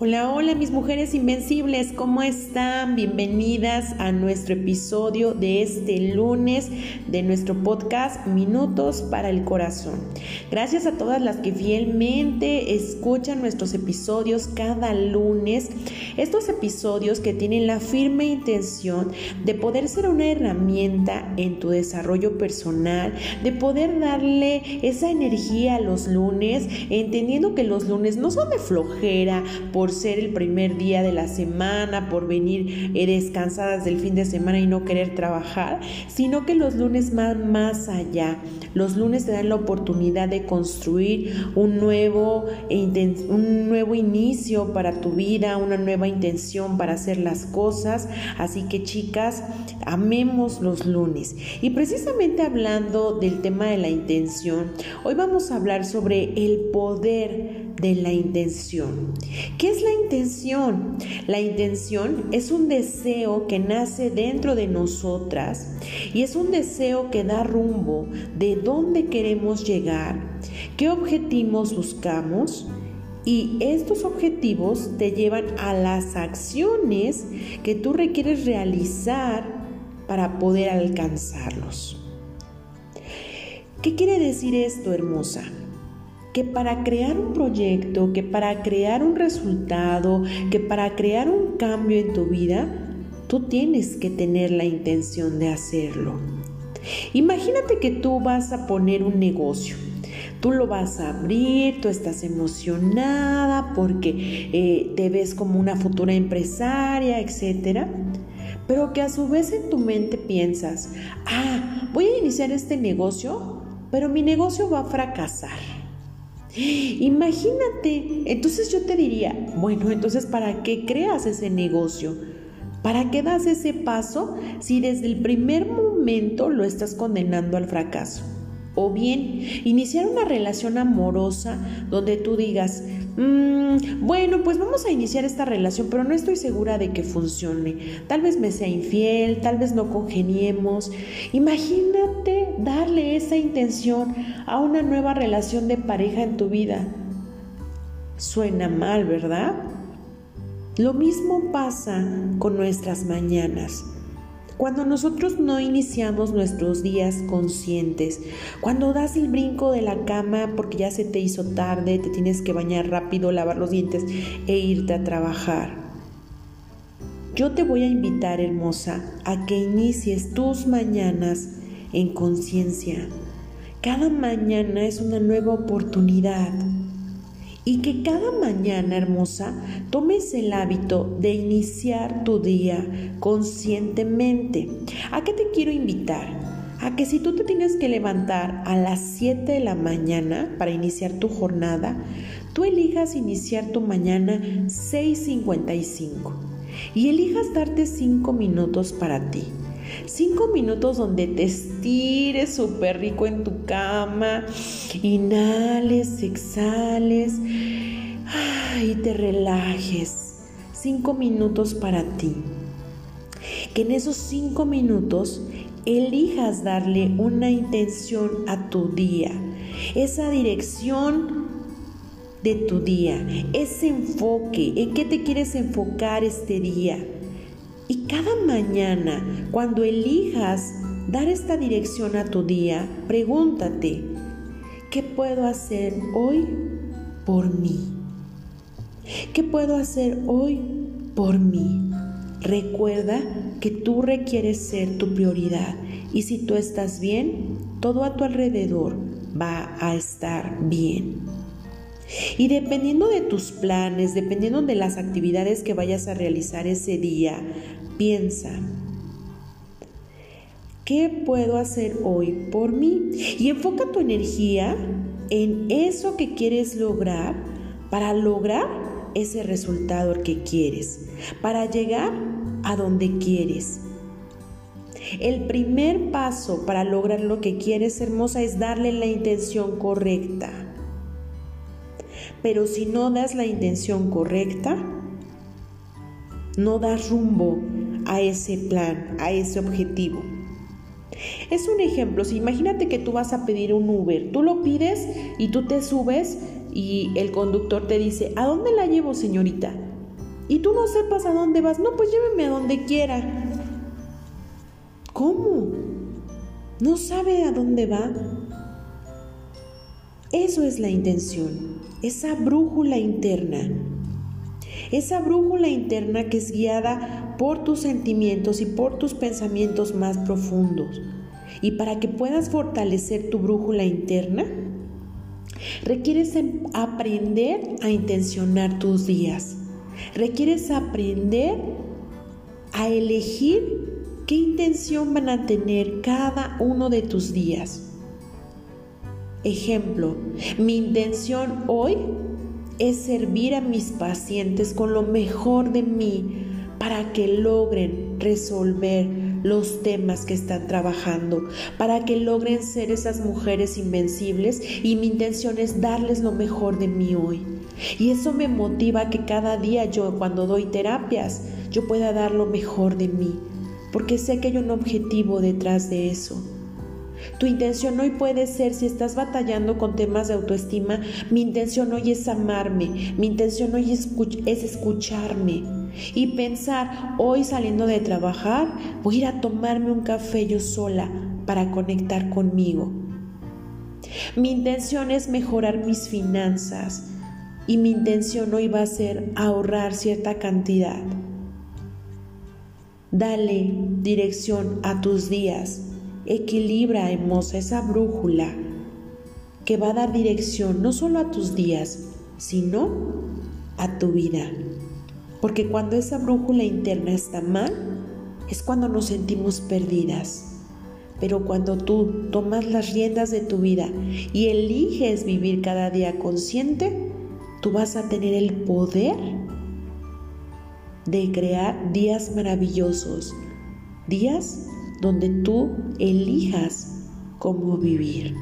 Hola, hola mis mujeres invencibles, ¿cómo están? Bienvenidas a nuestro episodio de este lunes de nuestro podcast Minutos para el Corazón. Gracias a todas las que fielmente escuchan nuestros episodios cada lunes. Estos episodios que tienen la firme intención de poder ser una herramienta en tu desarrollo personal, de poder darle esa energía a los lunes, entendiendo que los lunes no son de flojera, por ser el primer día de la semana, por venir eh, descansadas del fin de semana y no querer trabajar, sino que los lunes van más allá. Los lunes te dan la oportunidad de construir un nuevo, un nuevo inicio para tu vida, una nueva intención para hacer las cosas. Así que chicas, amemos los lunes. Y precisamente hablando del tema de la intención, hoy vamos a hablar sobre el poder de la intención. ¿Qué es la intención? La intención es un deseo que nace dentro de nosotras y es un deseo que da rumbo de dónde queremos llegar, qué objetivos buscamos y estos objetivos te llevan a las acciones que tú requieres realizar para poder alcanzarlos. ¿Qué quiere decir esto, hermosa? Que para crear un proyecto, que para crear un resultado, que para crear un cambio en tu vida, tú tienes que tener la intención de hacerlo. Imagínate que tú vas a poner un negocio. Tú lo vas a abrir, tú estás emocionada porque eh, te ves como una futura empresaria, etc. Pero que a su vez en tu mente piensas, ah, voy a iniciar este negocio, pero mi negocio va a fracasar. Imagínate, entonces yo te diría, bueno, entonces ¿para qué creas ese negocio? ¿Para qué das ese paso si desde el primer momento lo estás condenando al fracaso? O bien, iniciar una relación amorosa donde tú digas, mm, bueno, pues vamos a iniciar esta relación, pero no estoy segura de que funcione. Tal vez me sea infiel, tal vez no congeniemos. Imagínate darle esa intención a una nueva relación de pareja en tu vida. Suena mal, ¿verdad? Lo mismo pasa con nuestras mañanas. Cuando nosotros no iniciamos nuestros días conscientes, cuando das el brinco de la cama porque ya se te hizo tarde, te tienes que bañar rápido, lavar los dientes e irte a trabajar. Yo te voy a invitar, hermosa, a que inicies tus mañanas en conciencia. Cada mañana es una nueva oportunidad y que cada mañana hermosa tomes el hábito de iniciar tu día conscientemente. ¿A qué te quiero invitar? A que si tú te tienes que levantar a las 7 de la mañana para iniciar tu jornada, tú elijas iniciar tu mañana 6.55 y elijas darte 5 minutos para ti. Cinco minutos donde te estires súper rico en tu cama, inhales, exhales. Y te relajes. Cinco minutos para ti. Que en esos cinco minutos elijas darle una intención a tu día, esa dirección de tu día, ese enfoque, en qué te quieres enfocar este día y cada mañana, cuando elijas dar esta dirección a tu día, pregúntate, ¿qué puedo hacer hoy por mí? ¿Qué puedo hacer hoy por mí? Recuerda que tú requieres ser tu prioridad y si tú estás bien, todo a tu alrededor va a estar bien. Y dependiendo de tus planes, dependiendo de las actividades que vayas a realizar ese día, piensa, ¿qué puedo hacer hoy por mí? Y enfoca tu energía en eso que quieres lograr para lograr ese resultado que quieres, para llegar a donde quieres. El primer paso para lograr lo que quieres, hermosa, es darle la intención correcta. Pero si no das la intención correcta, no das rumbo a ese plan, a ese objetivo. Es un ejemplo, si imagínate que tú vas a pedir un Uber, tú lo pides y tú te subes y el conductor te dice, ¿a dónde la llevo señorita? y tú no sepas a dónde vas, no, pues lléveme a donde quiera. ¿Cómo? ¿No sabe a dónde va? Eso es la intención, esa brújula interna. Esa brújula interna que es guiada por tus sentimientos y por tus pensamientos más profundos. Y para que puedas fortalecer tu brújula interna, requieres em, aprender a intencionar tus días. Requieres aprender a elegir qué intención van a tener cada uno de tus días. Ejemplo, mi intención hoy es servir a mis pacientes con lo mejor de mí para que logren resolver los temas que están trabajando, para que logren ser esas mujeres invencibles y mi intención es darles lo mejor de mí hoy. Y eso me motiva que cada día yo cuando doy terapias, yo pueda dar lo mejor de mí, porque sé que hay un objetivo detrás de eso. Tu intención hoy puede ser, si estás batallando con temas de autoestima, mi intención hoy es amarme, mi intención hoy es, escucharme y pensar, hoy saliendo de trabajar, voy a ir a tomarme un café yo sola para conectar conmigo. Mi intención es mejorar mis finanzas y mi intención hoy va a ser ahorrar cierta cantidad. Dale dirección a tus días. Equilibra, hermosa, esa brújula que va a dar dirección no solo a tus días, sino a tu vida. Porque cuando esa brújula interna está mal, es cuando nos sentimos perdidas. Pero cuando tú tomas las riendas de tu vida y eliges vivir cada día consciente, tú vas a tener el poder de crear días maravillosos, días donde tú elijas cómo vivir.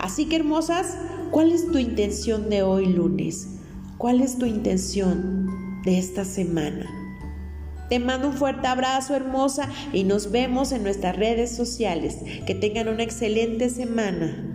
Así que hermosas, ¿cuál es tu intención de hoy lunes? ¿Cuál es tu intención de esta semana? Te mando un fuerte abrazo hermosa y nos vemos en nuestras redes sociales. Que tengan una excelente semana.